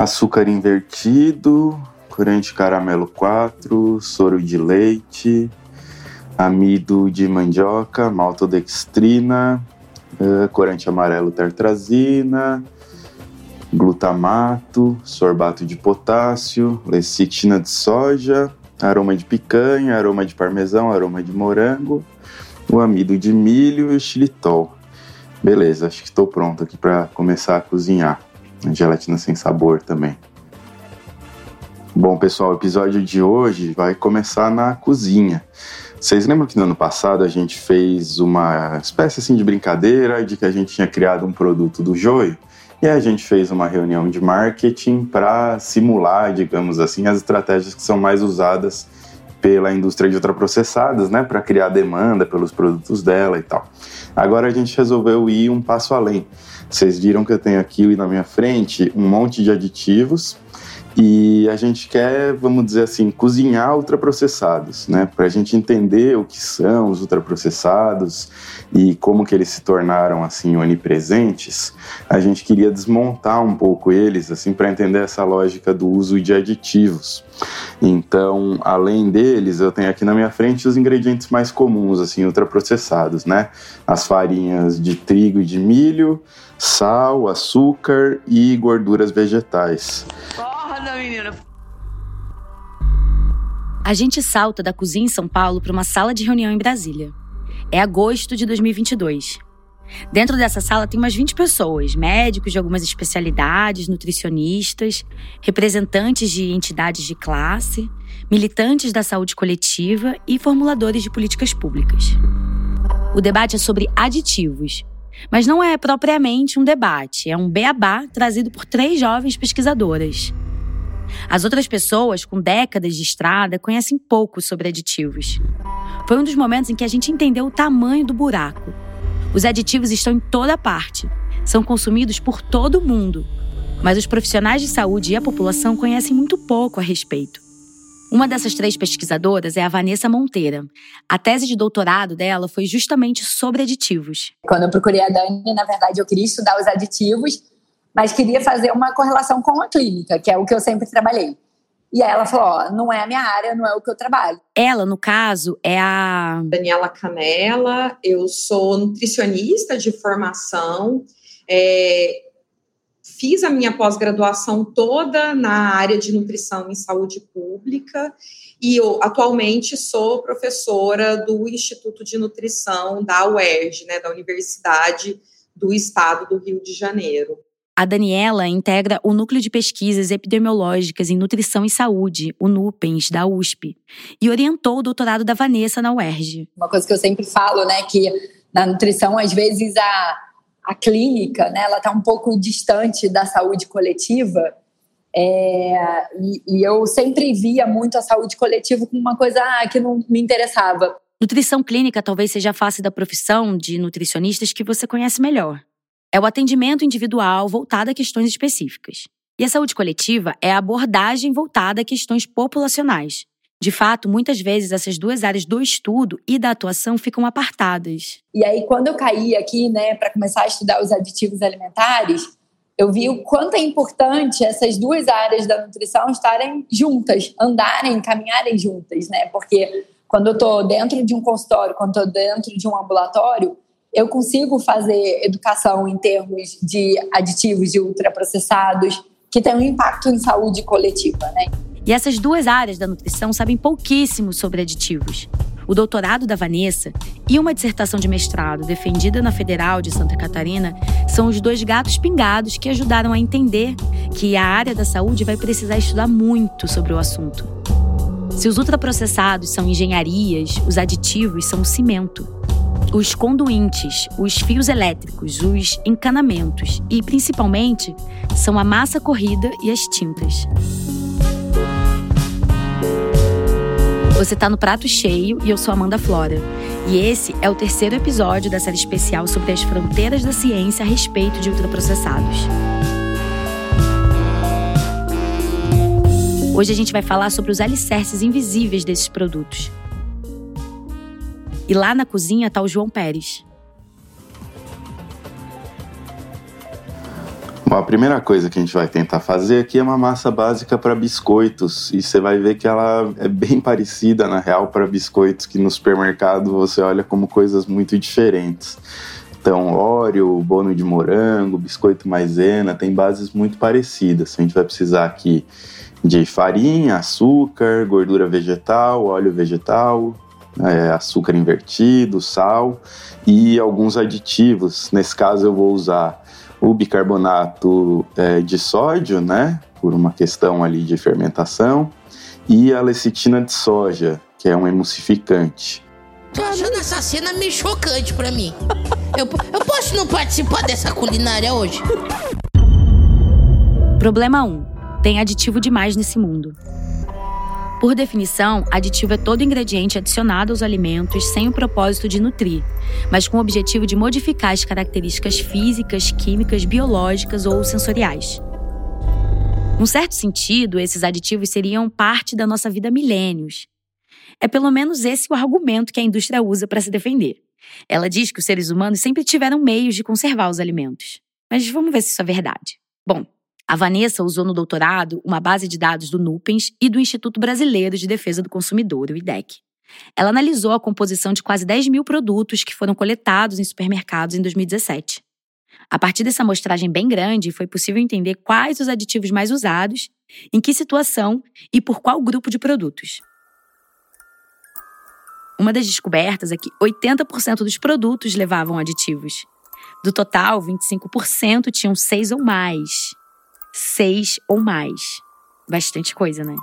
açúcar invertido, corante caramelo 4, soro de leite, amido de mandioca, maltodextrina, uh, corante amarelo tartrazina, glutamato, sorbato de potássio, lecitina de soja, aroma de picanha, aroma de parmesão, aroma de morango, o amido de milho e o xilitol. Beleza, acho que estou pronto aqui para começar a cozinhar. Gelatina sem sabor também. Bom, pessoal, o episódio de hoje vai começar na cozinha. Vocês lembram que no ano passado a gente fez uma espécie assim de brincadeira de que a gente tinha criado um produto do joio? E a gente fez uma reunião de marketing para simular, digamos assim, as estratégias que são mais usadas pela indústria de ultraprocessadas, né, para criar demanda pelos produtos dela e tal. Agora a gente resolveu ir um passo além. Vocês viram que eu tenho aqui na minha frente um monte de aditivos e a gente quer, vamos dizer assim, cozinhar ultraprocessados, né? Para a gente entender o que são os ultraprocessados e como que eles se tornaram assim onipresentes, a gente queria desmontar um pouco eles, assim, para entender essa lógica do uso de aditivos. Então, além deles, eu tenho aqui na minha frente os ingredientes mais comuns, assim, ultraprocessados, né? As farinhas de trigo e de milho, sal, açúcar e gorduras vegetais. Acorda, A gente salta da cozinha em São Paulo para uma sala de reunião em Brasília. É agosto de 2022. Dentro dessa sala tem umas 20 pessoas, médicos de algumas especialidades, nutricionistas, representantes de entidades de classe, militantes da saúde coletiva e formuladores de políticas públicas. O debate é sobre aditivos, mas não é propriamente um debate, é um beabá trazido por três jovens pesquisadoras. As outras pessoas, com décadas de estrada, conhecem pouco sobre aditivos. Foi um dos momentos em que a gente entendeu o tamanho do buraco. Os aditivos estão em toda parte, são consumidos por todo mundo, mas os profissionais de saúde e a população conhecem muito pouco a respeito. Uma dessas três pesquisadoras é a Vanessa Monteira. A tese de doutorado dela foi justamente sobre aditivos. Quando eu procurei a Dani, na verdade, eu queria estudar os aditivos, mas queria fazer uma correlação com a clínica, que é o que eu sempre trabalhei. E aí ela falou: ó, não é a minha área, não é o que eu trabalho. Ela, no caso, é a. Daniela Canela, eu sou nutricionista de formação. É, fiz a minha pós-graduação toda na área de nutrição em saúde pública e eu, atualmente sou professora do Instituto de Nutrição da UERJ, né, da Universidade do Estado do Rio de Janeiro. A Daniela integra o Núcleo de Pesquisas Epidemiológicas em Nutrição e Saúde, o NUPENS, da USP, e orientou o doutorado da Vanessa na UERJ. Uma coisa que eu sempre falo, né, que na nutrição, às vezes, a a clínica, né, ela está um pouco distante da saúde coletiva. É, e, e, eu sempre via muito a saúde coletiva como uma coisa ah, que não me interessava. Nutrição clínica talvez seja a face da profissão de nutricionistas que você conhece melhor. É o atendimento individual voltado a questões específicas. E a saúde coletiva é a abordagem voltada a questões populacionais, de fato, muitas vezes essas duas áreas do estudo e da atuação ficam apartadas. E aí, quando eu caí aqui, né, para começar a estudar os aditivos alimentares, eu vi o quanto é importante essas duas áreas da nutrição estarem juntas, andarem, caminharem juntas, né? Porque quando eu estou dentro de um consultório, quando estou dentro de um ambulatório, eu consigo fazer educação em termos de aditivos, de ultraprocessados, que tem um impacto em saúde coletiva, né? E essas duas áreas da nutrição sabem pouquíssimo sobre aditivos. O doutorado da Vanessa e uma dissertação de mestrado defendida na Federal de Santa Catarina são os dois gatos pingados que ajudaram a entender que a área da saúde vai precisar estudar muito sobre o assunto. Se os ultraprocessados são engenharias, os aditivos são o cimento. Os conduintes, os fios elétricos, os encanamentos e, principalmente, são a massa corrida e as tintas. Você está no Prato Cheio e eu sou Amanda Flora. E esse é o terceiro episódio da série especial sobre as fronteiras da ciência a respeito de ultraprocessados. Hoje a gente vai falar sobre os alicerces invisíveis desses produtos. E lá na cozinha está o João Pérez. Bom, a primeira coisa que a gente vai tentar fazer aqui é uma massa básica para biscoitos. E você vai ver que ela é bem parecida, na real, para biscoitos que no supermercado você olha como coisas muito diferentes. Então, óleo, bono de morango, biscoito maisena, tem bases muito parecidas. A gente vai precisar aqui de farinha, açúcar, gordura vegetal, óleo vegetal, é, açúcar invertido, sal e alguns aditivos. Nesse caso, eu vou usar o bicarbonato é, de sódio, né, por uma questão ali de fermentação, e a lecitina de soja, que é um emulsificante. Tô achando essa cena meio chocante pra mim. Eu, eu posso não participar dessa culinária hoje? Problema 1. Tem aditivo demais nesse mundo. Por definição, aditivo é todo ingrediente adicionado aos alimentos sem o propósito de nutrir, mas com o objetivo de modificar as características físicas, químicas, biológicas ou sensoriais. Num certo sentido, esses aditivos seriam parte da nossa vida milênios. É pelo menos esse o argumento que a indústria usa para se defender. Ela diz que os seres humanos sempre tiveram meios de conservar os alimentos. Mas vamos ver se isso é verdade. Bom, a Vanessa usou no doutorado uma base de dados do Nupens e do Instituto Brasileiro de Defesa do Consumidor, o IDEC. Ela analisou a composição de quase 10 mil produtos que foram coletados em supermercados em 2017. A partir dessa amostragem bem grande, foi possível entender quais os aditivos mais usados, em que situação e por qual grupo de produtos. Uma das descobertas é que 80% dos produtos levavam aditivos. Do total, 25% tinham seis ou mais. Seis ou mais. Bastante coisa, né?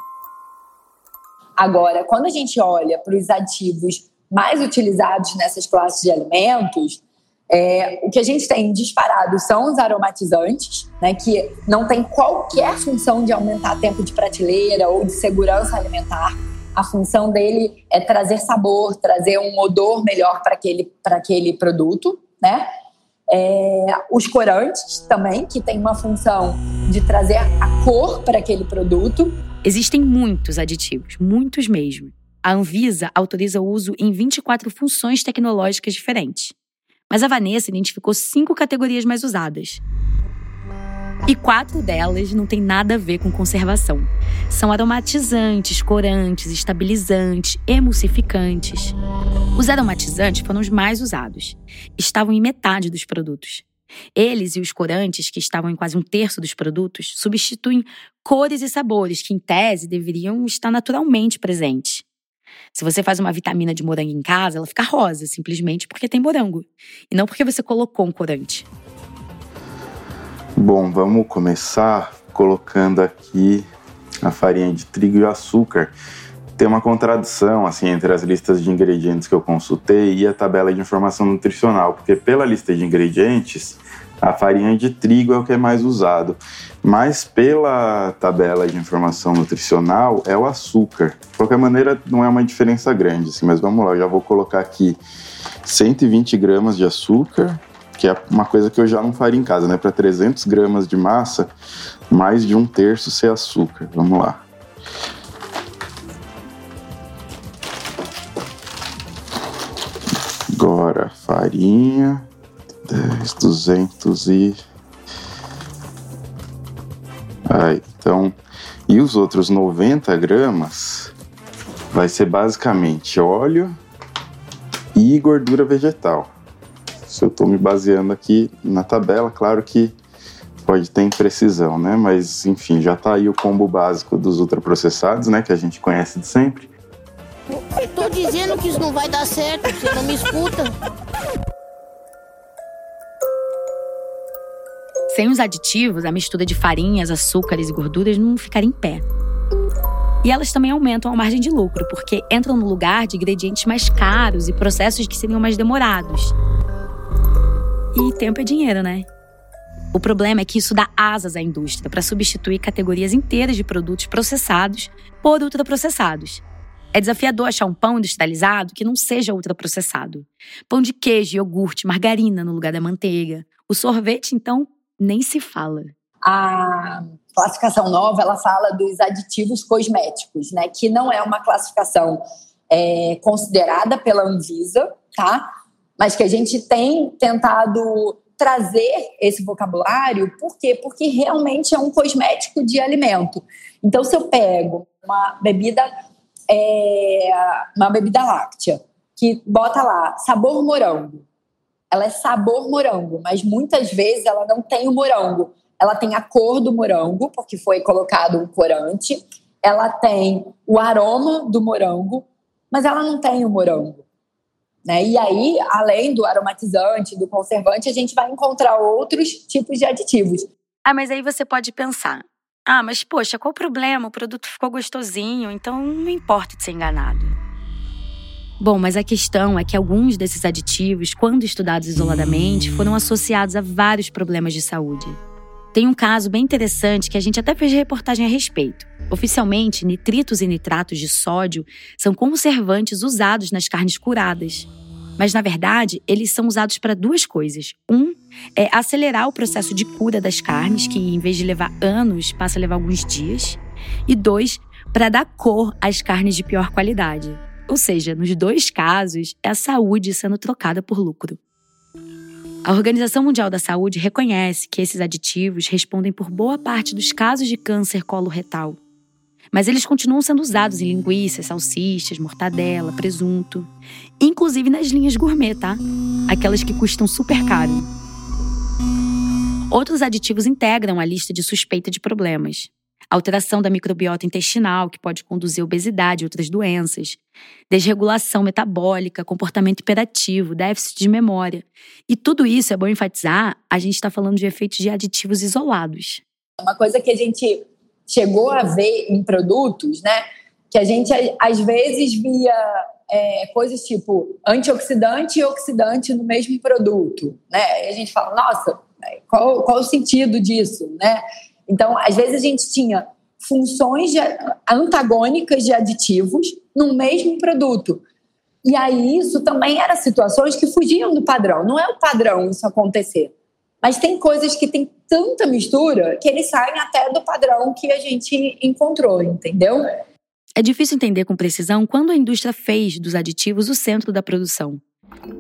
Agora, quando a gente olha para os aditivos mais utilizados nessas classes de alimentos, é, o que a gente tem disparado são os aromatizantes, né, que não tem qualquer função de aumentar tempo de prateleira ou de segurança alimentar a função dele é trazer sabor, trazer um odor melhor para aquele, aquele produto, né? É, os corantes também, que tem uma função de trazer a cor para aquele produto. Existem muitos aditivos, muitos mesmo. A Anvisa autoriza o uso em 24 funções tecnológicas diferentes. Mas a Vanessa identificou cinco categorias mais usadas. E quatro delas não têm nada a ver com conservação. São aromatizantes, corantes, estabilizantes, emulsificantes. Os aromatizantes foram os mais usados. Estavam em metade dos produtos. Eles e os corantes, que estavam em quase um terço dos produtos, substituem cores e sabores que, em tese, deveriam estar naturalmente presentes. Se você faz uma vitamina de morango em casa, ela fica rosa, simplesmente porque tem morango. E não porque você colocou um corante. Bom, vamos começar colocando aqui a farinha de trigo e açúcar. Tem uma contradição assim entre as listas de ingredientes que eu consultei e a tabela de informação nutricional, porque pela lista de ingredientes a farinha de trigo é o que é mais usado, mas pela tabela de informação nutricional é o açúcar. De qualquer maneira, não é uma diferença grande, assim, mas vamos lá, eu já vou colocar aqui 120 gramas de açúcar, que é uma coisa que eu já não faria em casa, né? Para 300 gramas de massa, mais de um terço ser açúcar. Vamos lá. Agora, farinha, 10, 200 e... Aí, então, e os outros 90 gramas vai ser basicamente óleo e gordura vegetal se eu estou me baseando aqui na tabela, claro que pode ter imprecisão, né? Mas enfim, já está aí o combo básico dos ultraprocessados, né? Que a gente conhece de sempre. Eu tô dizendo que isso não vai dar certo, você não me escuta. Sem os aditivos, a mistura de farinhas, açúcares e gorduras não ficaria em pé. E elas também aumentam a margem de lucro, porque entram no lugar de ingredientes mais caros e processos que seriam mais demorados. E tempo é dinheiro, né? O problema é que isso dá asas à indústria para substituir categorias inteiras de produtos processados por ultraprocessados. É desafiador achar um pão industrializado que não seja ultraprocessado. Pão de queijo, iogurte, margarina no lugar da manteiga. O sorvete, então, nem se fala. A classificação nova, ela fala dos aditivos cosméticos, né? Que não é uma classificação é, considerada pela Anvisa, tá? Mas que a gente tem tentado trazer esse vocabulário, por quê? Porque realmente é um cosmético de alimento. Então, se eu pego uma bebida, é, uma bebida láctea, que bota lá sabor morango, ela é sabor morango, mas muitas vezes ela não tem o morango. Ela tem a cor do morango, porque foi colocado um corante. Ela tem o aroma do morango, mas ela não tem o morango. Né? E aí, além do aromatizante, do conservante, a gente vai encontrar outros tipos de aditivos. Ah, mas aí você pode pensar: ah, mas poxa, qual o problema? O produto ficou gostosinho, então não importa de ser enganado. Bom, mas a questão é que alguns desses aditivos, quando estudados isoladamente, foram associados a vários problemas de saúde. Tem um caso bem interessante que a gente até fez reportagem a respeito. Oficialmente, nitritos e nitratos de sódio são conservantes usados nas carnes curadas. Mas, na verdade, eles são usados para duas coisas. Um é acelerar o processo de cura das carnes, que em vez de levar anos, passa a levar alguns dias. E dois, para dar cor às carnes de pior qualidade. Ou seja, nos dois casos, é a saúde sendo trocada por lucro. A Organização Mundial da Saúde reconhece que esses aditivos respondem por boa parte dos casos de câncer coloretal. Mas eles continuam sendo usados em linguiças, salsichas, mortadela, presunto, inclusive nas linhas gourmet, tá? Aquelas que custam super caro. Outros aditivos integram a lista de suspeita de problemas, alteração da microbiota intestinal, que pode conduzir a obesidade e outras doenças, desregulação metabólica, comportamento hiperativo, déficit de memória. E tudo isso, é bom enfatizar, a gente está falando de efeitos de aditivos isolados. Uma coisa que a gente chegou a ver em produtos, né? Que a gente às vezes via é, coisas tipo antioxidante e oxidante no mesmo produto, né? E a gente fala, nossa, qual, qual o sentido disso, né? Então, às vezes a gente tinha funções de, antagônicas de aditivos no mesmo produto. E aí isso também era situações que fugiam do padrão. Não é o padrão isso acontecer. Mas tem coisas que tem tanta mistura que eles saem até do padrão que a gente encontrou, entendeu? É difícil entender com precisão quando a indústria fez dos aditivos o centro da produção.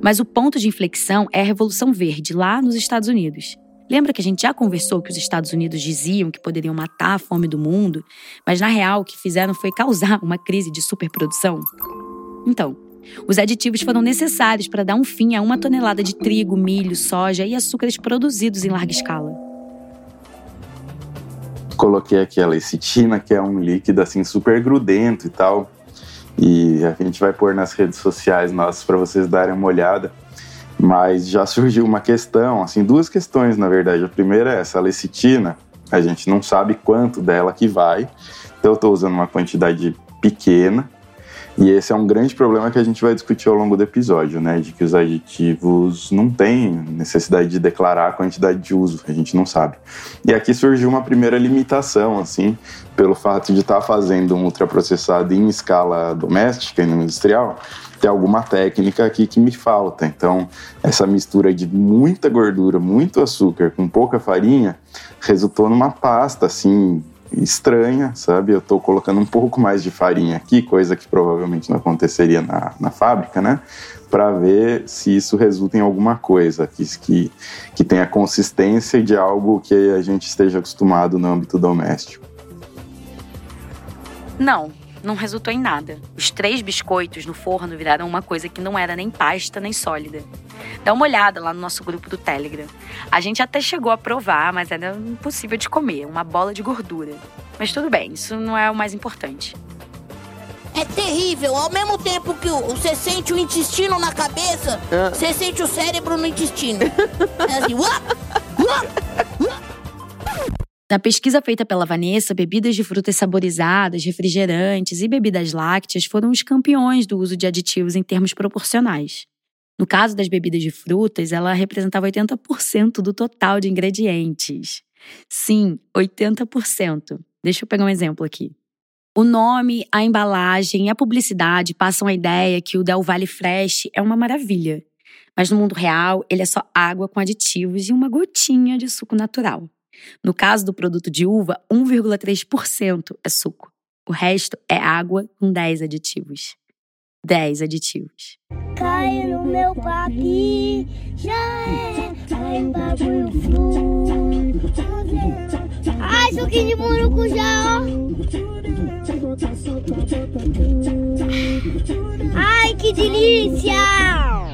Mas o ponto de inflexão é a Revolução Verde, lá nos Estados Unidos. Lembra que a gente já conversou que os Estados Unidos diziam que poderiam matar a fome do mundo, mas na real o que fizeram foi causar uma crise de superprodução? Então, os aditivos foram necessários para dar um fim a uma tonelada de trigo, milho, soja e açúcares produzidos em larga escala. Coloquei aqui a lecitina, que é um líquido assim super grudento e tal. E a gente vai pôr nas redes sociais nossas para vocês darem uma olhada. Mas já surgiu uma questão, assim, duas questões na verdade. A primeira é essa, a lecitina, a gente não sabe quanto dela que vai, então eu estou usando uma quantidade pequena. E esse é um grande problema que a gente vai discutir ao longo do episódio, né? De que os aditivos não têm necessidade de declarar a quantidade de uso, a gente não sabe. E aqui surgiu uma primeira limitação, assim, pelo fato de estar tá fazendo um ultraprocessado em escala doméstica e industrial, tem alguma técnica aqui que me falta. Então, essa mistura de muita gordura, muito açúcar com pouca farinha, resultou numa pasta assim estranha, sabe? Eu estou colocando um pouco mais de farinha aqui, coisa que provavelmente não aconteceria na, na fábrica, né? Para ver se isso resulta em alguma coisa que, que, que tenha consistência de algo que a gente esteja acostumado no âmbito doméstico. Não, não resultou em nada. Os três biscoitos no forno viraram uma coisa que não era nem pasta nem sólida. Dá uma olhada lá no nosso grupo do Telegram. A gente até chegou a provar, mas era impossível de comer, uma bola de gordura. Mas tudo bem, isso não é o mais importante. É terrível, ao mesmo tempo que você sente o intestino na cabeça, ah. você sente o cérebro no intestino. É assim, uap, uap, uap. Na pesquisa feita pela Vanessa, bebidas de frutas saborizadas, refrigerantes e bebidas lácteas foram os campeões do uso de aditivos em termos proporcionais. No caso das bebidas de frutas, ela representava 80% do total de ingredientes. Sim, 80%. Deixa eu pegar um exemplo aqui. O nome, a embalagem e a publicidade passam a ideia que o Del Valle Fresh é uma maravilha. Mas no mundo real, ele é só água com aditivos e uma gotinha de suco natural. No caso do produto de uva, 1,3% é suco. O resto é água com 10 aditivos. 10 aditivos. Cai no meu papi, já é, cai um bagulho flu. Ai, suquinho de murucujá, ó. Ai, que delícia!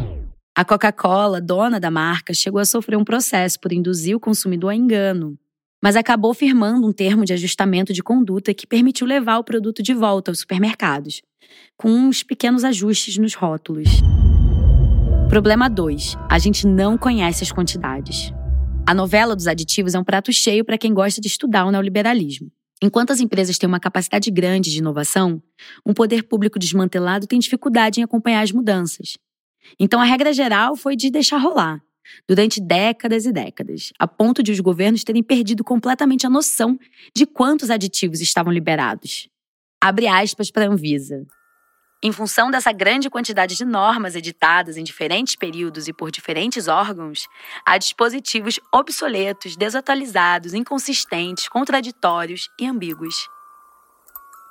A Coca-Cola, dona da marca, chegou a sofrer um processo por induzir o consumidor a engano, mas acabou firmando um termo de ajustamento de conduta que permitiu levar o produto de volta aos supermercados, com uns pequenos ajustes nos rótulos. Problema 2. A gente não conhece as quantidades. A novela dos aditivos é um prato cheio para quem gosta de estudar o neoliberalismo. Enquanto as empresas têm uma capacidade grande de inovação, um poder público desmantelado tem dificuldade em acompanhar as mudanças. Então a regra geral foi de deixar rolar, durante décadas e décadas, a ponto de os governos terem perdido completamente a noção de quantos aditivos estavam liberados. Abre aspas para a Anvisa. Em função dessa grande quantidade de normas editadas em diferentes períodos e por diferentes órgãos, há dispositivos obsoletos, desatualizados, inconsistentes, contraditórios e ambíguos.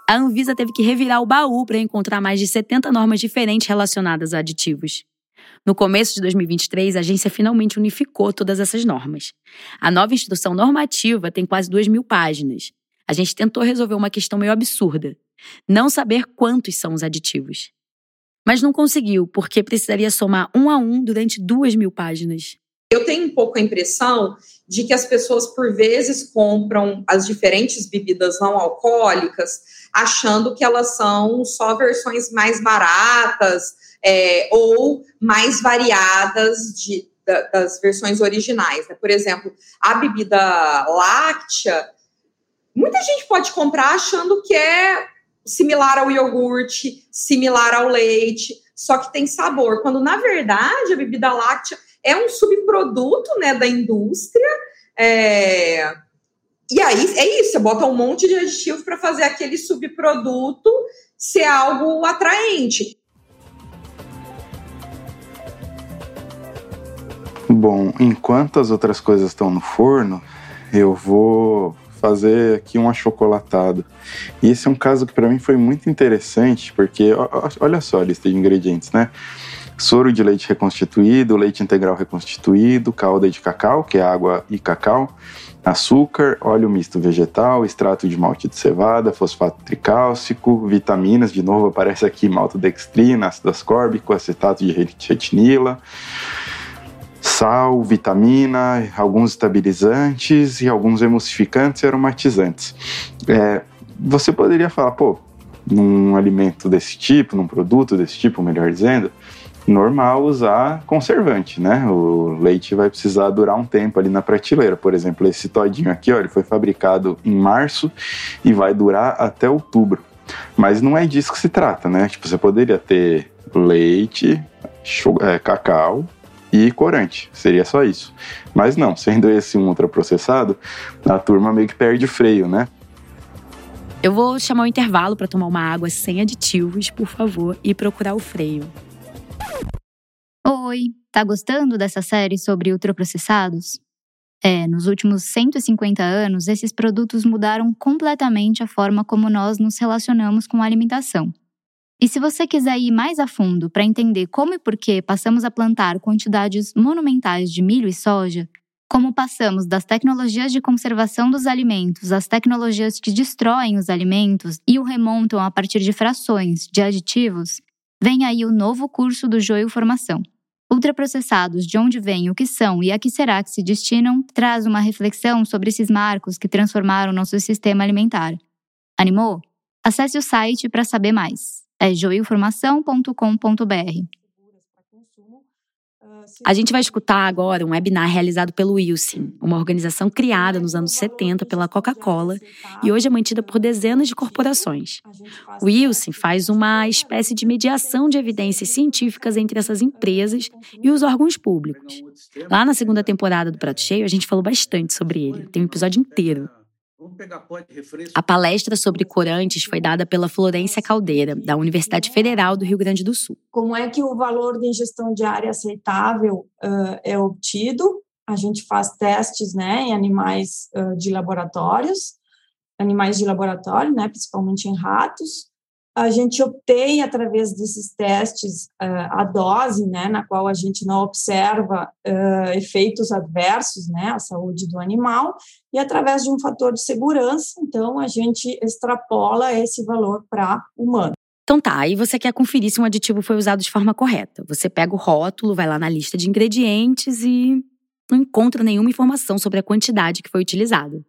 A Anvisa teve que revirar o baú para encontrar mais de 70 normas diferentes relacionadas a aditivos. No começo de 2023, a agência finalmente unificou todas essas normas. A nova instrução normativa tem quase 2 mil páginas. A gente tentou resolver uma questão meio absurda não saber quantos são os aditivos. Mas não conseguiu, porque precisaria somar um a um durante duas mil páginas. Eu tenho um pouco a impressão de que as pessoas, por vezes, compram as diferentes bebidas não alcoólicas achando que elas são só versões mais baratas é, ou mais variadas de, da, das versões originais. Né? Por exemplo, a bebida láctea, muita gente pode comprar achando que é similar ao iogurte, similar ao leite, só que tem sabor. Quando na verdade a bebida láctea é um subproduto né, da indústria. É... E aí é isso, você bota um monte de aditivo para fazer aquele subproduto ser algo atraente. Bom, enquanto as outras coisas estão no forno, eu vou fazer aqui um achocolatado. E esse é um caso que para mim foi muito interessante, porque olha só a lista de ingredientes, né? Soro de leite reconstituído, leite integral reconstituído, calda de cacau, que é água e cacau, açúcar, óleo misto vegetal, extrato de malte de cevada, fosfato tricálcico, vitaminas, de novo aparece aqui maltodextrina, ácido ascórbico, acetato de retinila, sal, vitamina, alguns estabilizantes e alguns emulsificantes e aromatizantes. É, você poderia falar, pô, num alimento desse tipo, num produto desse tipo, melhor dizendo, normal usar conservante, né? O leite vai precisar durar um tempo ali na prateleira. Por exemplo, esse todinho aqui, ó, ele foi fabricado em março e vai durar até outubro. Mas não é disso que se trata, né? Tipo, você poderia ter leite, é, cacau, e corante. Seria só isso. Mas não, sendo esse um ultraprocessado, a turma meio que perde freio, né? Eu vou chamar o intervalo para tomar uma água sem aditivos, por favor, e procurar o freio. Oi, tá gostando dessa série sobre ultraprocessados? É, nos últimos 150 anos, esses produtos mudaram completamente a forma como nós nos relacionamos com a alimentação. E se você quiser ir mais a fundo para entender como e por que passamos a plantar quantidades monumentais de milho e soja, como passamos das tecnologias de conservação dos alimentos às tecnologias que destroem os alimentos e o remontam a partir de frações de aditivos, vem aí o novo curso do Joio Formação. Ultraprocessados, de onde vêm, o que são e a que será que se destinam, traz uma reflexão sobre esses marcos que transformaram nosso sistema alimentar. Animou? Acesse o site para saber mais é joioformação.com.br. A gente vai escutar agora um webinar realizado pelo Wilson, uma organização criada nos anos 70 pela Coca-Cola e hoje é mantida por dezenas de corporações. O Wilson faz uma espécie de mediação de evidências científicas entre essas empresas e os órgãos públicos. Lá na segunda temporada do Prato Cheio, a gente falou bastante sobre ele, tem um episódio inteiro. A palestra sobre corantes foi dada pela Florência Caldeira, da Universidade Federal do Rio Grande do Sul. Como é que o valor de ingestão diária aceitável uh, é obtido? A gente faz testes né, em animais uh, de laboratórios, animais de laboratório, né, principalmente em ratos, a gente obtém, através desses testes, uh, a dose, né, na qual a gente não observa uh, efeitos adversos, né, à saúde do animal, e através de um fator de segurança, então, a gente extrapola esse valor para humano. Então tá, aí você quer conferir se um aditivo foi usado de forma correta. Você pega o rótulo, vai lá na lista de ingredientes e não encontra nenhuma informação sobre a quantidade que foi utilizada.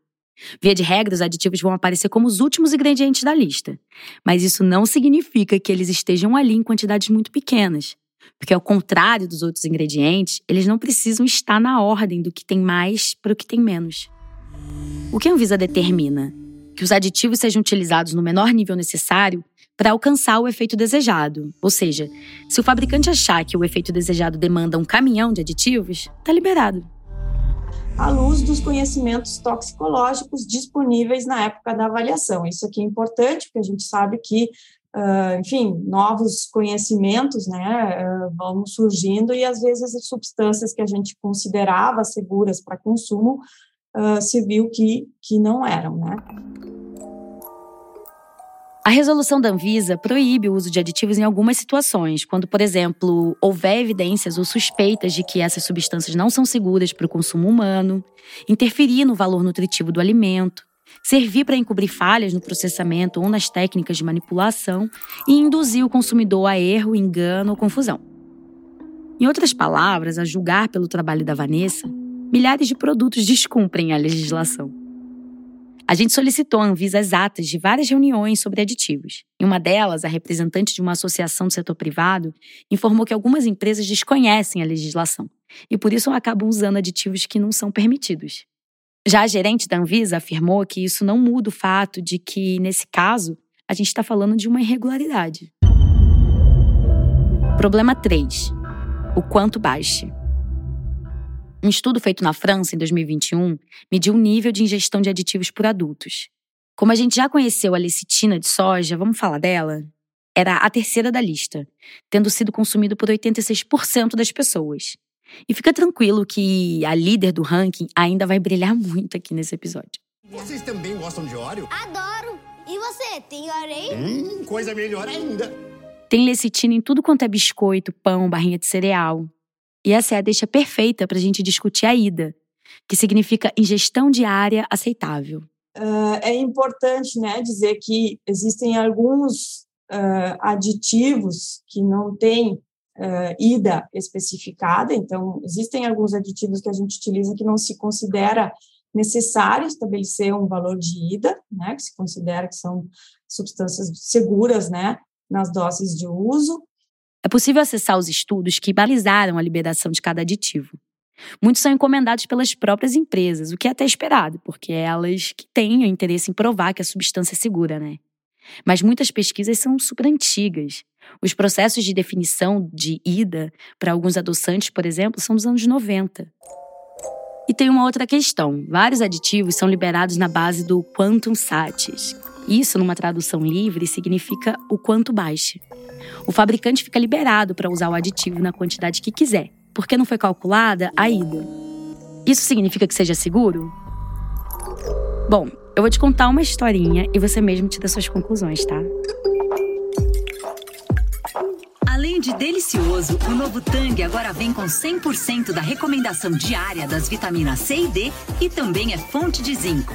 Via de regra, os aditivos vão aparecer como os últimos ingredientes da lista. Mas isso não significa que eles estejam ali em quantidades muito pequenas. Porque, ao contrário dos outros ingredientes, eles não precisam estar na ordem do que tem mais para o que tem menos. O que a Anvisa determina? Que os aditivos sejam utilizados no menor nível necessário para alcançar o efeito desejado. Ou seja, se o fabricante achar que o efeito desejado demanda um caminhão de aditivos, está liberado à luz dos conhecimentos toxicológicos disponíveis na época da avaliação. Isso aqui é importante, porque a gente sabe que, uh, enfim, novos conhecimentos né, uh, vão surgindo e, às vezes, as substâncias que a gente considerava seguras para consumo uh, se viu que, que não eram, né? A resolução da Anvisa proíbe o uso de aditivos em algumas situações, quando, por exemplo, houver evidências ou suspeitas de que essas substâncias não são seguras para o consumo humano, interferir no valor nutritivo do alimento, servir para encobrir falhas no processamento ou nas técnicas de manipulação e induzir o consumidor a erro, engano ou confusão. Em outras palavras, a julgar pelo trabalho da Vanessa, milhares de produtos descumprem a legislação. A gente solicitou a Anvisa as atas de várias reuniões sobre aditivos. Em uma delas, a representante de uma associação do setor privado informou que algumas empresas desconhecem a legislação e por isso acabam usando aditivos que não são permitidos. Já a gerente da Anvisa afirmou que isso não muda o fato de que, nesse caso, a gente está falando de uma irregularidade. Problema 3. O quanto baixe. Um estudo feito na França em 2021 mediu o nível de ingestão de aditivos por adultos. Como a gente já conheceu a lecitina de soja, vamos falar dela? Era a terceira da lista, tendo sido consumido por 86% das pessoas. E fica tranquilo que a líder do ranking ainda vai brilhar muito aqui nesse episódio. Vocês também gostam de óleo? Adoro! E você, tem óleo Hum, coisa melhor ainda. Tem lecitina em tudo quanto é biscoito, pão, barrinha de cereal. E essa é a deixa perfeita para a gente discutir a IDA, que significa ingestão diária aceitável. Uh, é importante né, dizer que existem alguns uh, aditivos que não têm uh, IDA especificada, então, existem alguns aditivos que a gente utiliza que não se considera necessário estabelecer um valor de IDA, né, que se considera que são substâncias seguras, né, nas doses de uso, é possível acessar os estudos que balizaram a liberação de cada aditivo. Muitos são encomendados pelas próprias empresas, o que é até esperado, porque é elas que têm o interesse em provar que a substância é segura, né? Mas muitas pesquisas são super antigas. Os processos de definição de IDA para alguns adoçantes, por exemplo, são dos anos 90. E tem uma outra questão: vários aditivos são liberados na base do quantum satis. Isso, numa tradução livre, significa o quanto baixe. O fabricante fica liberado para usar o aditivo na quantidade que quiser, porque não foi calculada a ida. Isso significa que seja seguro? Bom, eu vou te contar uma historinha e você mesmo tira suas conclusões, tá? Além de delicioso, o novo Tang agora vem com 100% da recomendação diária das vitaminas C e D e também é fonte de zinco.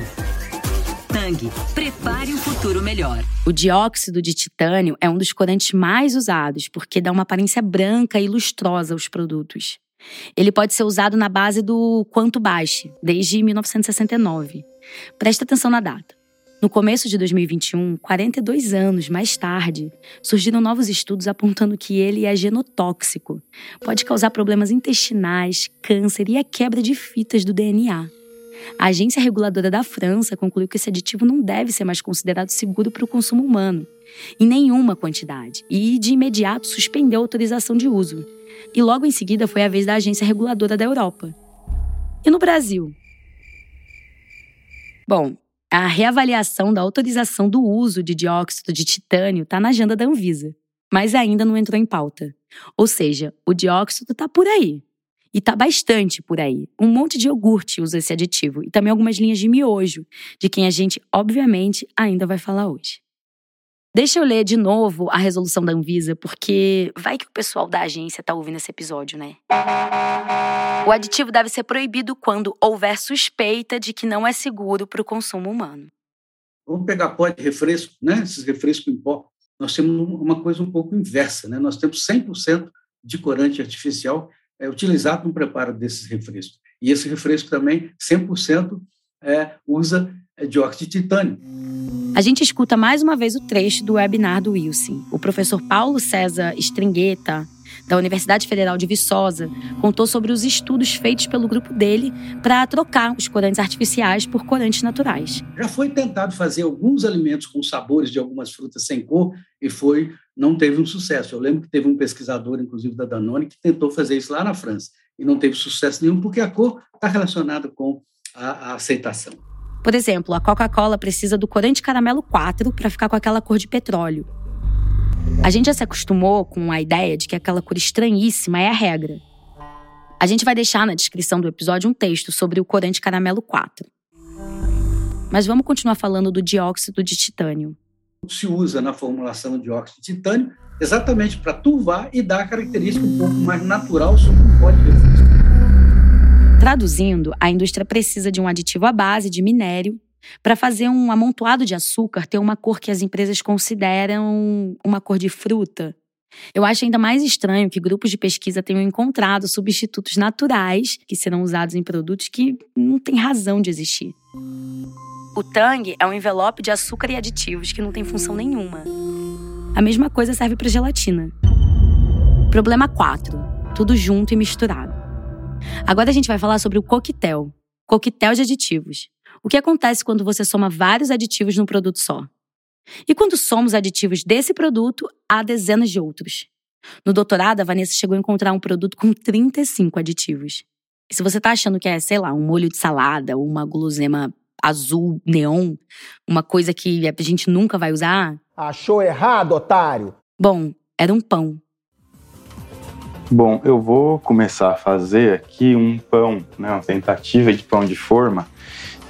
Tang, prepare um futuro melhor. O dióxido de titânio é um dos corantes mais usados porque dá uma aparência branca e lustrosa aos produtos. Ele pode ser usado na base do quanto baixe, desde 1969. Presta atenção na data. No começo de 2021, 42 anos mais tarde, surgiram novos estudos apontando que ele é genotóxico. Pode causar problemas intestinais, câncer e a quebra de fitas do DNA. A agência reguladora da França concluiu que esse aditivo não deve ser mais considerado seguro para o consumo humano, em nenhuma quantidade, e de imediato suspendeu a autorização de uso. E logo em seguida foi a vez da agência reguladora da Europa. E no Brasil? Bom, a reavaliação da autorização do uso de dióxido de titânio está na agenda da Anvisa, mas ainda não entrou em pauta. Ou seja, o dióxido está por aí, e tá bastante por aí. Um monte de iogurte usa esse aditivo. E também algumas linhas de miojo, de quem a gente, obviamente, ainda vai falar hoje. Deixa eu ler de novo a resolução da Anvisa, porque vai que o pessoal da agência tá ouvindo esse episódio, né? O aditivo deve ser proibido quando houver suspeita de que não é seguro para o consumo humano. Vamos pegar pó de refresco, né? Esses refrescos em pó. Nós temos uma coisa um pouco inversa, né? Nós temos 100% de corante artificial é, utilizado no preparo desses refrescos. E esse refresco também, 100%, é, usa é, dióxido de titânio. A gente escuta mais uma vez o trecho do webinar do Wilson. O professor Paulo César Stringueta, da Universidade Federal de Viçosa, contou sobre os estudos feitos pelo grupo dele para trocar os corantes artificiais por corantes naturais. Já foi tentado fazer alguns alimentos com sabores de algumas frutas sem cor e foi não teve um sucesso. Eu lembro que teve um pesquisador, inclusive da Danone, que tentou fazer isso lá na França e não teve sucesso nenhum porque a cor está relacionada com a, a aceitação. Por exemplo, a Coca-Cola precisa do corante caramelo 4 para ficar com aquela cor de petróleo. A gente já se acostumou com a ideia de que aquela cor estranhíssima é a regra. A gente vai deixar na descrição do episódio um texto sobre o corante caramelo 4. Mas vamos continuar falando do dióxido de titânio. Se usa na formulação de dióxido de titânio exatamente para turvar e dar a característica um pouco mais natural sobre o pó de refresco. Traduzindo, a indústria precisa de um aditivo à base de minério para fazer um amontoado de açúcar ter uma cor que as empresas consideram uma cor de fruta. Eu acho ainda mais estranho que grupos de pesquisa tenham encontrado substitutos naturais que serão usados em produtos que não têm razão de existir. O Tang é um envelope de açúcar e aditivos que não tem função nenhuma. A mesma coisa serve para gelatina. Problema 4. Tudo junto e misturado. Agora a gente vai falar sobre o coquetel. Coquetel de aditivos. O que acontece quando você soma vários aditivos num produto só? E quando somos aditivos desse produto a dezenas de outros? No doutorado, a Vanessa chegou a encontrar um produto com 35 aditivos. E se você tá achando que é, sei lá, um molho de salada ou uma gulosema azul neon, uma coisa que a gente nunca vai usar. Achou errado, otário! Bom, era um pão. Bom, eu vou começar a fazer aqui um pão, né, uma tentativa de pão de forma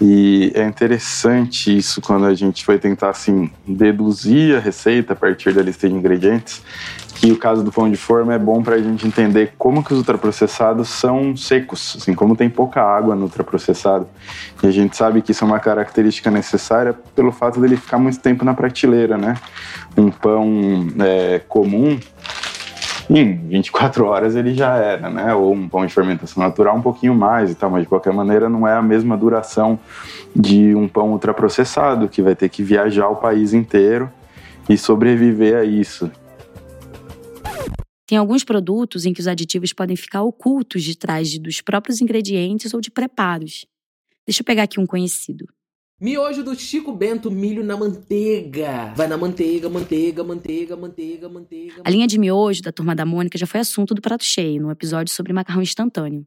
e é interessante isso quando a gente vai tentar assim deduzir a receita a partir da lista de ingredientes. Que o caso do pão de forma é bom para a gente entender como que os ultraprocessados são secos, assim como tem pouca água no ultraprocessado. E a gente sabe que isso é uma característica necessária pelo fato dele ficar muito tempo na prateleira, né? Um pão é, comum em 24 horas ele já era, né? Ou um pão de fermentação natural um pouquinho mais e tal, mas de qualquer maneira não é a mesma duração de um pão ultraprocessado, que vai ter que viajar o país inteiro e sobreviver a isso. Tem alguns produtos em que os aditivos podem ficar ocultos de trás dos próprios ingredientes ou de preparos. Deixa eu pegar aqui um conhecido. Miojo do Chico Bento, milho na manteiga. Vai na manteiga, manteiga, manteiga, manteiga, manteiga. A linha de miojo da Turma da Mônica já foi assunto do Prato Cheio, no episódio sobre macarrão instantâneo.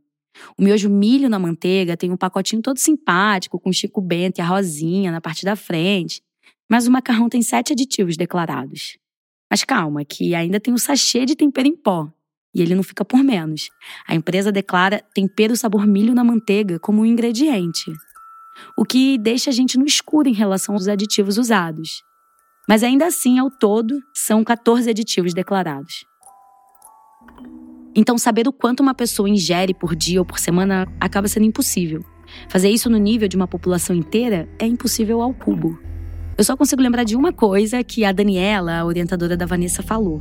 O miojo milho na manteiga tem um pacotinho todo simpático, com Chico Bento e a rosinha na parte da frente. Mas o macarrão tem sete aditivos declarados. Mas calma, que ainda tem o um sachê de tempero em pó. E ele não fica por menos. A empresa declara tempero sabor milho na manteiga como um ingrediente o que deixa a gente no escuro em relação aos aditivos usados. Mas ainda assim, ao todo, são 14 aditivos declarados. Então, saber o quanto uma pessoa ingere por dia ou por semana acaba sendo impossível. Fazer isso no nível de uma população inteira é impossível ao cubo. Eu só consigo lembrar de uma coisa que a Daniela, a orientadora da Vanessa, falou.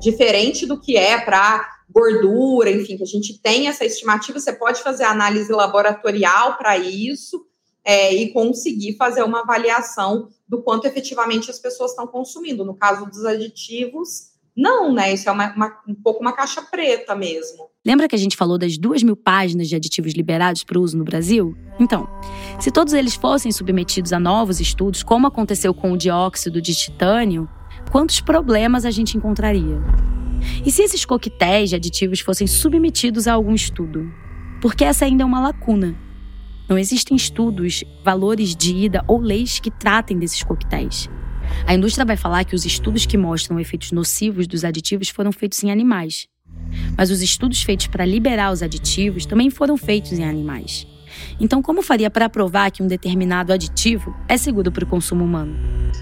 Diferente do que é para gordura, enfim, que a gente tem essa estimativa, você pode fazer análise laboratorial para isso, é, e conseguir fazer uma avaliação do quanto efetivamente as pessoas estão consumindo. No caso dos aditivos, não, né? Isso é uma, uma, um pouco uma caixa preta mesmo. Lembra que a gente falou das duas mil páginas de aditivos liberados para uso no Brasil? Então, se todos eles fossem submetidos a novos estudos, como aconteceu com o dióxido de titânio, quantos problemas a gente encontraria? E se esses coquetéis de aditivos fossem submetidos a algum estudo? Porque essa ainda é uma lacuna. Não existem estudos, valores de ida ou leis que tratem desses coquetéis. A indústria vai falar que os estudos que mostram efeitos nocivos dos aditivos foram feitos em animais. Mas os estudos feitos para liberar os aditivos também foram feitos em animais. Então, como faria para provar que um determinado aditivo é seguro para o consumo humano?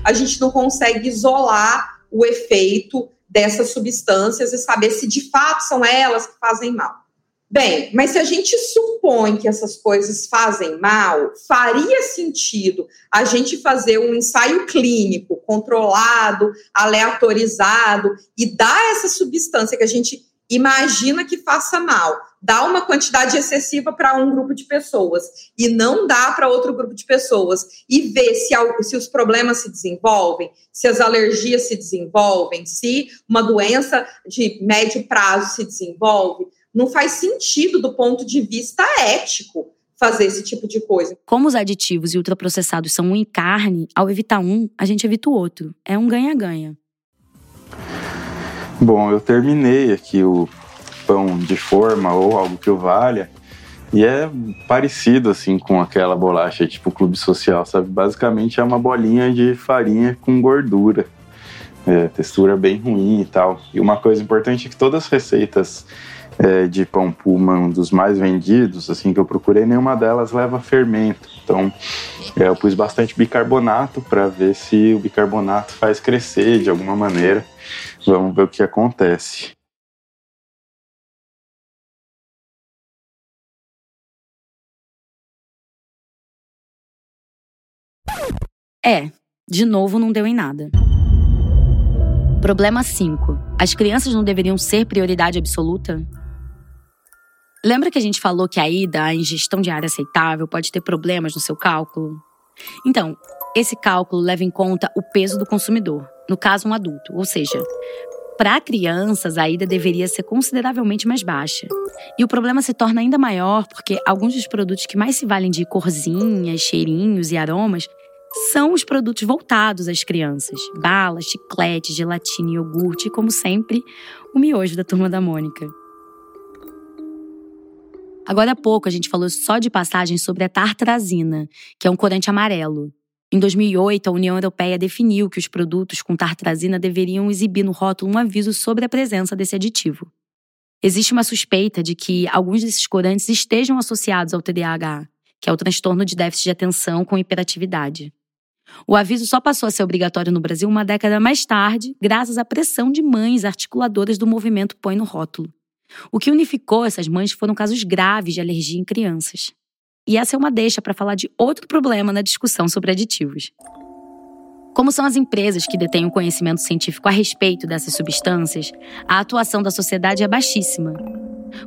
A gente não consegue isolar o efeito dessas substâncias e saber se de fato são elas que fazem mal. Bem, mas se a gente supõe que essas coisas fazem mal, faria sentido a gente fazer um ensaio clínico controlado, aleatorizado e dar essa substância que a gente imagina que faça mal, dá uma quantidade excessiva para um grupo de pessoas e não dá para outro grupo de pessoas e ver se, se os problemas se desenvolvem, se as alergias se desenvolvem, se uma doença de médio prazo se desenvolve, não faz sentido do ponto de vista ético fazer esse tipo de coisa. Como os aditivos e ultraprocessados são um em carne, ao evitar um, a gente evita o outro. É um ganha-ganha. Bom, eu terminei aqui o pão de forma ou algo que o valha. E é parecido assim com aquela bolacha tipo clube social, sabe? Basicamente é uma bolinha de farinha com gordura. É, textura bem ruim e tal. E uma coisa importante é que todas as receitas é, de pão um dos mais vendidos, assim que eu procurei, nenhuma delas leva fermento. Então é, eu pus bastante bicarbonato para ver se o bicarbonato faz crescer de alguma maneira. Vamos ver o que acontece. É, de novo não deu em nada. Problema 5. As crianças não deveriam ser prioridade absoluta? Lembra que a gente falou que a ida à ingestão diária aceitável pode ter problemas no seu cálculo? Então, esse cálculo leva em conta o peso do consumidor, no caso, um adulto, ou seja, para crianças, a ida deveria ser consideravelmente mais baixa. E o problema se torna ainda maior porque alguns dos produtos que mais se valem de corzinhas, cheirinhos e aromas são os produtos voltados às crianças: bala, chiclete, gelatina, iogurte e, como sempre, o miojo da turma da Mônica. Agora há pouco a gente falou só de passagem sobre a tartrazina, que é um corante amarelo. Em 2008, a União Europeia definiu que os produtos com tartrazina deveriam exibir no rótulo um aviso sobre a presença desse aditivo. Existe uma suspeita de que alguns desses corantes estejam associados ao TDAH, que é o transtorno de déficit de atenção com hiperatividade. O aviso só passou a ser obrigatório no Brasil uma década mais tarde, graças à pressão de mães articuladoras do movimento Põe no Rótulo. O que unificou essas mães foram casos graves de alergia em crianças. E essa é uma deixa para falar de outro problema na discussão sobre aditivos. Como são as empresas que detêm o conhecimento científico a respeito dessas substâncias, a atuação da sociedade é baixíssima.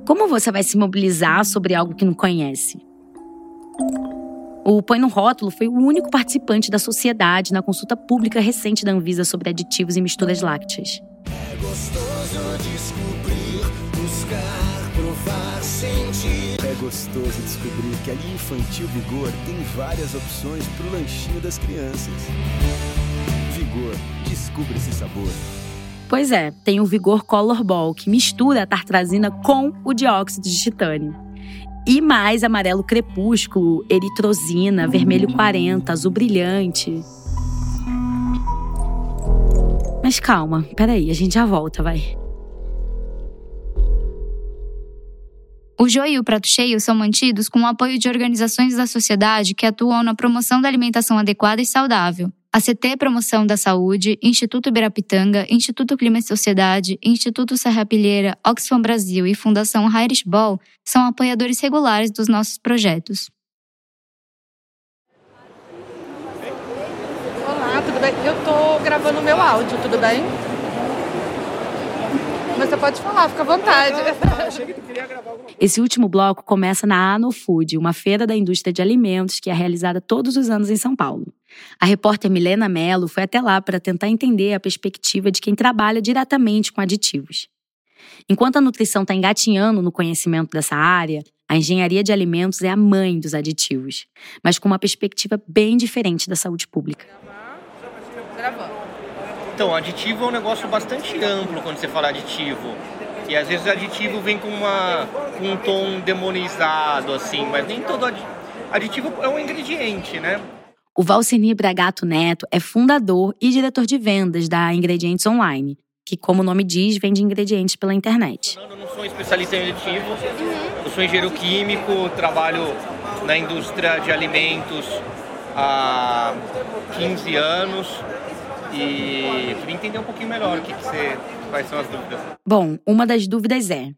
Como você vai se mobilizar sobre algo que não conhece? O Põe no Rótulo foi o único participante da sociedade na consulta pública recente da Anvisa sobre aditivos e misturas lácteas. É gostoso descobrir que a linha Infantil Vigor tem várias opções para o lanchinho das crianças. Vigor, descubra esse sabor. Pois é, tem o Vigor Color Ball, que mistura a tartrazina com o dióxido de titânio. E mais amarelo crepúsculo, eritrosina, vermelho 40, azul brilhante. Mas calma, peraí, a gente já volta, vai. O Joio e o Prato Cheio são mantidos com o apoio de organizações da sociedade que atuam na promoção da alimentação adequada e saudável, a CT Promoção da Saúde, Instituto Ibirapitanga, Instituto Clima e Sociedade, Instituto Serra Pilheira, Oxfam Brasil e Fundação Irish Ball são apoiadores regulares dos nossos projetos. Olá, tudo bem? Eu tô gravando meu áudio, tudo bem? Mas você pode falar, fica à vontade. Esse último bloco começa na Anofood, uma feira da indústria de alimentos que é realizada todos os anos em São Paulo. A repórter Milena Mello foi até lá para tentar entender a perspectiva de quem trabalha diretamente com aditivos. Enquanto a nutrição está engatinhando no conhecimento dessa área, a engenharia de alimentos é a mãe dos aditivos, mas com uma perspectiva bem diferente da saúde pública. Gravando. Então, aditivo é um negócio bastante amplo quando você fala aditivo. E às vezes o aditivo vem com, uma, um tom demonizado, assim, mas nem todo aditivo é um ingrediente, né? O Valcini Bragato Neto é fundador e diretor de vendas da Ingredientes Online, que, como o nome diz, vende ingredientes pela internet. Eu não sou especialista em aditivo, eu sou engenheiro químico, trabalho na indústria de alimentos há 15 anos e queria entender um pouquinho melhor o que, que você, quais são as dúvidas. Bom, uma das dúvidas é: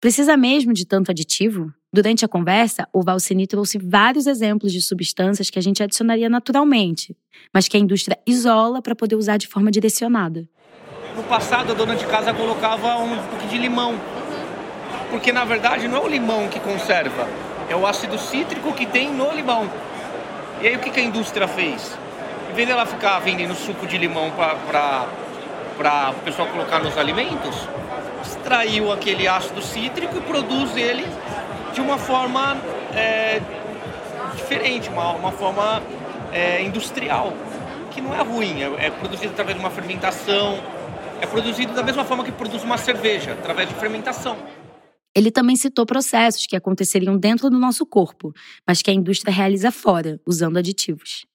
precisa mesmo de tanto aditivo? Durante a conversa, o Valcini trouxe vários exemplos de substâncias que a gente adicionaria naturalmente, mas que a indústria isola para poder usar de forma direcionada. No passado, a dona de casa colocava um pouco de limão, porque na verdade não é o limão que conserva, é o ácido cítrico que tem no limão. E aí o que a indústria fez? Em vez dela ficar vendendo suco de limão para o pessoal colocar nos alimentos, extraiu aquele ácido cítrico e produz ele de uma forma é, diferente, uma, uma forma é, industrial, que não é ruim, é, é produzido através de uma fermentação, é produzido da mesma forma que produz uma cerveja, através de fermentação. Ele também citou processos que aconteceriam dentro do nosso corpo, mas que a indústria realiza fora, usando aditivos.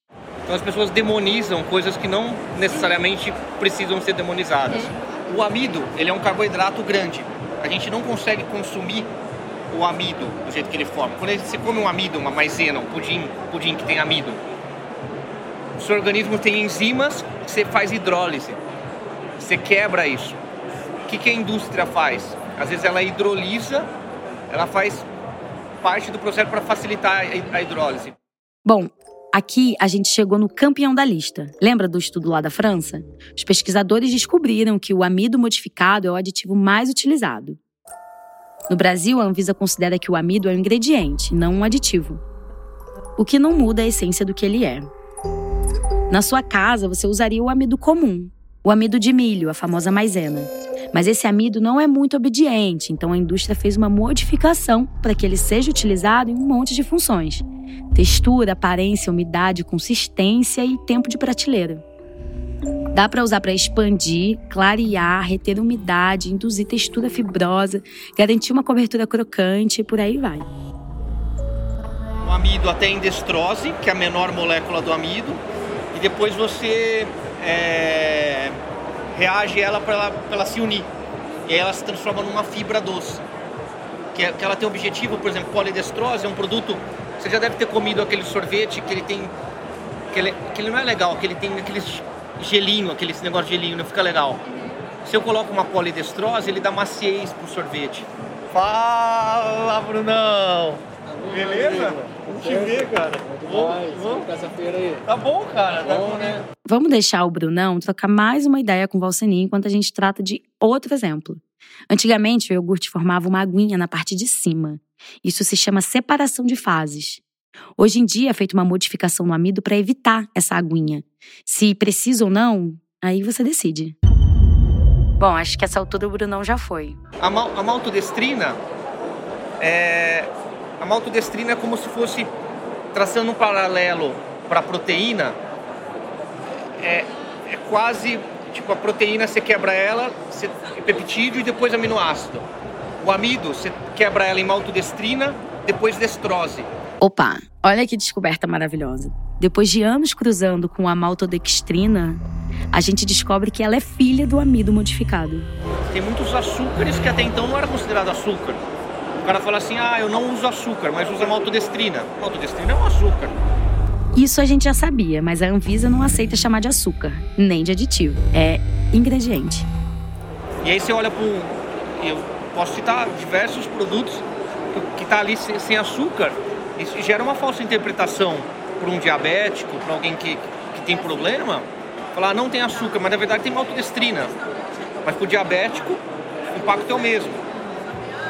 Então as pessoas demonizam coisas que não necessariamente precisam ser demonizadas. O amido, ele é um carboidrato grande. A gente não consegue consumir o amido do jeito que ele forma. Quando você come um amido, uma maisena, um pudim, pudim que tem amido, o seu organismo tem enzimas que você faz hidrólise. Você quebra isso. O que, que a indústria faz? Às vezes ela hidrolisa, ela faz parte do processo para facilitar a hidrólise. Bom, aqui a gente chegou no campeão da lista. Lembra do estudo lá da França? Os pesquisadores descobriram que o amido modificado é o aditivo mais utilizado. No Brasil, a Anvisa considera que o amido é um ingrediente, não um aditivo. O que não muda a essência do que ele é. Na sua casa, você usaria o amido comum, o amido de milho, a famosa maisena. Mas esse amido não é muito obediente, então a indústria fez uma modificação para que ele seja utilizado em um monte de funções: textura, aparência, umidade, consistência e tempo de prateleira. Dá para usar para expandir, clarear, reter umidade, induzir textura fibrosa, garantir uma cobertura crocante e por aí vai. O amido até em destrose, que é a menor molécula do amido, e depois você é, reage ela para ela, ela, se unir. E aí ela se transforma numa fibra doce. Que, é, que ela tem o objetivo, por exemplo, polidestrose é um produto. Você já deve ter comido aquele sorvete que ele tem. Que ele, que ele não é legal, que ele tem aqueles gelinho, aquele negócio de gelinho, não fica legal. Se eu coloco uma polidestrose, ele dá maciez pro sorvete. Fala, Brunão! Beleza? Vamos te ver, cara. Vamos, Terça-feira aí. Tá bom, cara. Tá bom, né? Vamos deixar o Brunão trocar mais uma ideia com o Valseninho enquanto a gente trata de outro exemplo. Antigamente, o iogurte formava uma aguinha na parte de cima. Isso se chama separação de fases. Hoje em dia é feita uma modificação no amido para evitar essa aguinha. Se precisa ou não, aí você decide. Bom, acho que essa altura o Brunão já foi. A, mal, a maltodestrina é. A maltodestrina é como se fosse traçando um paralelo para a proteína. É, é quase tipo a proteína você quebra ela, você, é peptídeo e depois aminoácido. O amido você quebra ela em maltodestrina, depois destrose. Opa, olha que descoberta maravilhosa. Depois de anos cruzando com a maltodextrina, a gente descobre que ela é filha do amido modificado. Tem muitos açúcares que até então não era considerado açúcar. O cara fala assim: ah, eu não uso açúcar, mas usa maltodestrina. Maltodestrina é um açúcar. Isso a gente já sabia, mas a Anvisa não aceita chamar de açúcar, nem de aditivo. É ingrediente. E aí você olha para Eu posso citar diversos produtos que está ali sem, sem açúcar isso gera uma falsa interpretação para um diabético, para alguém que, que tem problema, falar não tem açúcar, mas na verdade tem maltodestrina. Mas para o diabético, o impacto é o mesmo.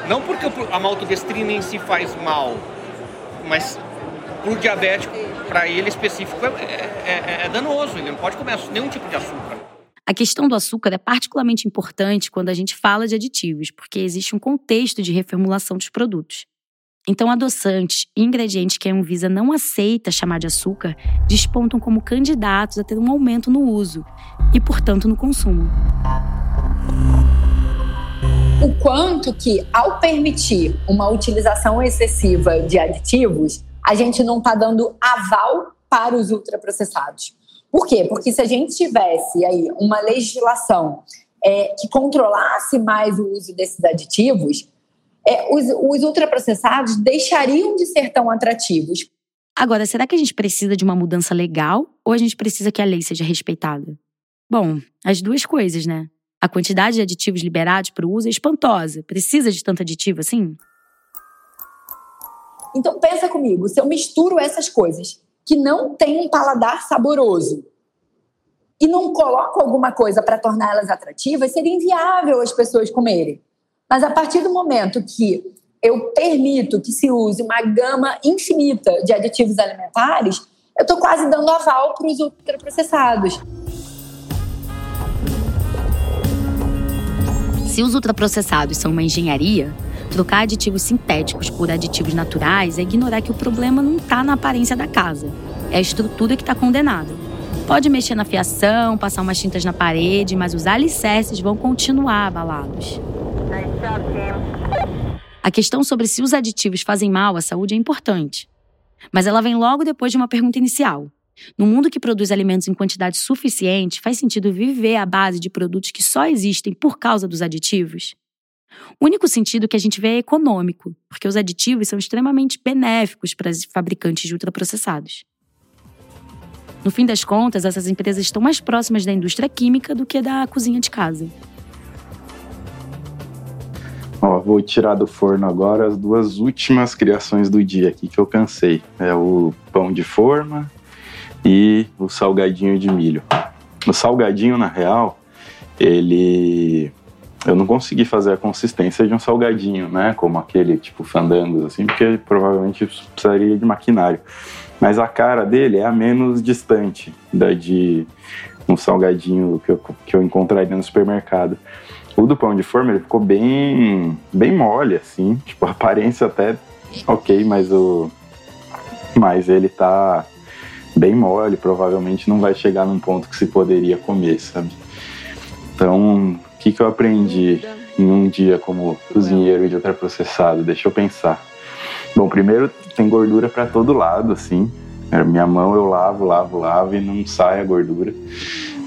Não porque a maltodestrina em si faz mal, mas para o diabético, para ele específico, é, é, é, é danoso. Ele não pode comer nenhum tipo de açúcar. A questão do açúcar é particularmente importante quando a gente fala de aditivos, porque existe um contexto de reformulação dos produtos. Então, adoçantes e ingredientes que a Anvisa não aceita chamar de açúcar despontam como candidatos a ter um aumento no uso e, portanto, no consumo. O quanto que, ao permitir uma utilização excessiva de aditivos, a gente não está dando aval para os ultraprocessados. Por quê? Porque se a gente tivesse aí uma legislação é, que controlasse mais o uso desses aditivos, é, os, os ultraprocessados deixariam de ser tão atrativos. Agora, será que a gente precisa de uma mudança legal ou a gente precisa que a lei seja respeitada? Bom, as duas coisas, né? A quantidade de aditivos liberados para o uso é espantosa. Precisa de tanto aditivo assim? Então pensa comigo, se eu misturo essas coisas que não têm um paladar saboroso e não coloco alguma coisa para torná-las atrativas, seria inviável as pessoas comerem. Mas a partir do momento que eu permito que se use uma gama infinita de aditivos alimentares, eu estou quase dando aval para os ultraprocessados. Se os ultraprocessados são uma engenharia, trocar aditivos sintéticos por aditivos naturais é ignorar que o problema não está na aparência da casa, é a estrutura que está condenada. Pode mexer na fiação, passar umas tintas na parede, mas os alicerces vão continuar abalados. A questão sobre se os aditivos fazem mal à saúde é importante, mas ela vem logo depois de uma pergunta inicial. No mundo que produz alimentos em quantidade suficiente, faz sentido viver à base de produtos que só existem por causa dos aditivos? O único sentido que a gente vê é econômico, porque os aditivos são extremamente benéficos para os fabricantes de ultraprocessados. No fim das contas, essas empresas estão mais próximas da indústria química do que da cozinha de casa. Ó, vou tirar do forno agora as duas últimas criações do dia aqui que eu cansei. É o pão de forma e o salgadinho de milho. O salgadinho, na real, ele. Eu não consegui fazer a consistência de um salgadinho, né? Como aquele tipo fandangos, assim, porque provavelmente precisaria de maquinário. Mas a cara dele é a menos distante da de um salgadinho que eu, que eu encontraria no supermercado. O do pão de forma ele ficou bem, bem mole, assim. Tipo, a aparência até ok, mas o. Mas ele tá bem mole, provavelmente não vai chegar num ponto que se poderia comer, sabe? Então, o que, que eu aprendi em um dia como cozinheiro de ultraprocessado? Deixa eu pensar. Bom, primeiro tem gordura para todo lado, assim. É, minha mão eu lavo, lavo, lavo e não sai a gordura.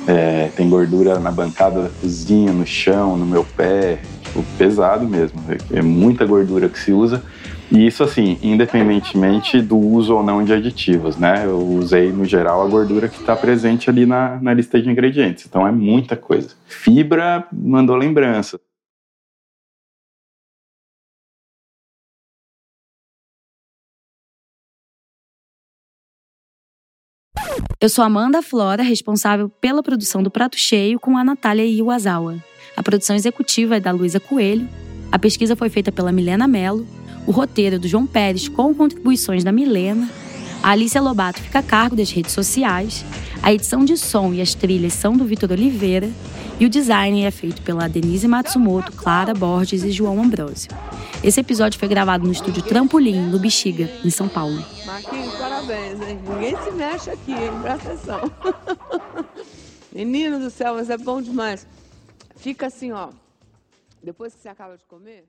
É, tem gordura na bancada da cozinha, no chão, no meu pé, tipo, pesado mesmo. É, é muita gordura que se usa. E isso, assim, independentemente do uso ou não de aditivos, né? Eu usei, no geral, a gordura que está presente ali na, na lista de ingredientes. Então, é muita coisa. Fibra mandou lembrança. Eu sou Amanda Flora, responsável pela produção do Prato Cheio com a Natália Iwazawa. A produção executiva é da Luísa Coelho. A pesquisa foi feita pela Milena Mello o roteiro do João Pérez com contribuições da Milena. A Alicia Lobato fica a cargo das redes sociais. A edição de som e as trilhas são do Vitor Oliveira. E o design é feito pela Denise Matsumoto, Clara Borges e João Ambrosio. Esse episódio foi gravado no estúdio Trampolim, no Bexiga, em São Paulo. Marquinhos, parabéns, hein? Ninguém se mexe aqui, hein? Presta atenção. Menino do céu, mas é bom demais. Fica assim, ó. Depois que você acaba de comer.